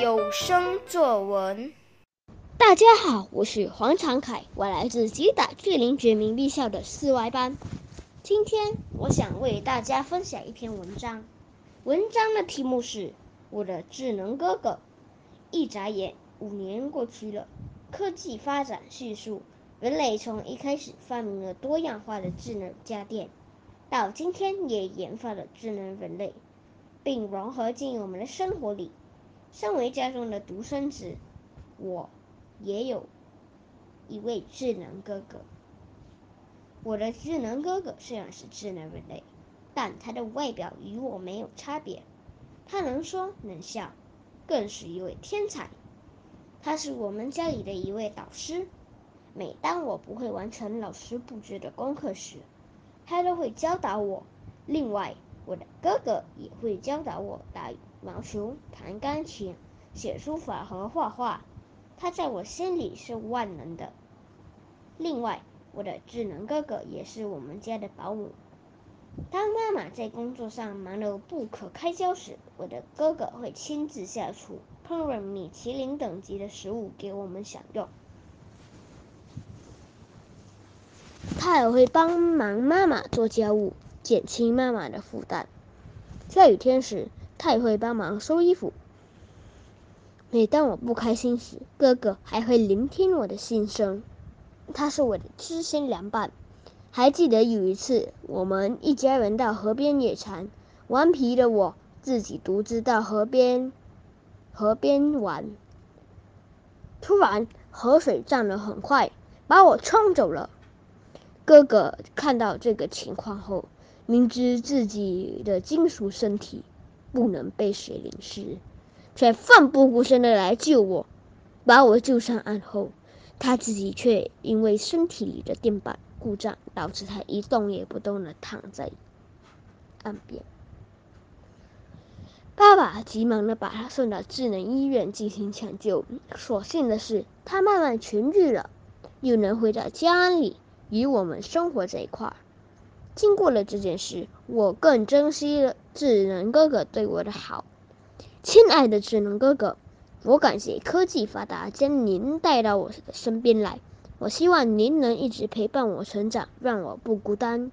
有声作文。大家好，我是黄长凯，我来自吉打巨灵绝明艺校的四外班。今天我想为大家分享一篇文章，文章的题目是《我的智能哥哥》。一眨眼，五年过去了，科技发展迅速，人类从一开始发明了多样化的智能家电，到今天也研发了智能人类，并融合进我们的生活里。身为家中的独生子，我也有一位智能哥哥。我的智能哥哥虽然是智能人类，但他的外表与我没有差别。他能说能笑，更是一位天才。他是我们家里的一位导师。每当我不会完成老师布置的功课时，他都会教导我。另外，我的哥哥也会教导我打羽。毛球、弹钢琴、写书法和画画，他在我心里是万能的。另外，我的智能哥哥也是我们家的保姆。当妈妈在工作上忙得不可开交时，我的哥哥会亲自下厨烹饪米其林等级的食物给我们享用。他也会帮忙妈妈做家务，减轻妈妈的负担。下雨天时，他也会帮忙收衣服。每当我不开心时，哥哥还会聆听我的心声。他是我的知心良伴。还记得有一次，我们一家人到河边野餐，顽皮的我自己独自到河边河边玩。突然，河水涨得很快，把我冲走了。哥哥看到这个情况后，明知自己的金属身体。不能被水淋湿，却奋不顾身的来救我，把我救上岸后，他自己却因为身体里的电板故障，导致他一动也不动的躺在岸边。爸爸急忙的把他送到智能医院进行抢救，所幸的是他慢慢痊愈了，又能回到家里与我们生活在一块儿。经过了这件事，我更珍惜了智能哥哥对我的好。亲爱的智能哥哥，我感谢科技发达将您带到我的身边来。我希望您能一直陪伴我成长，让我不孤单。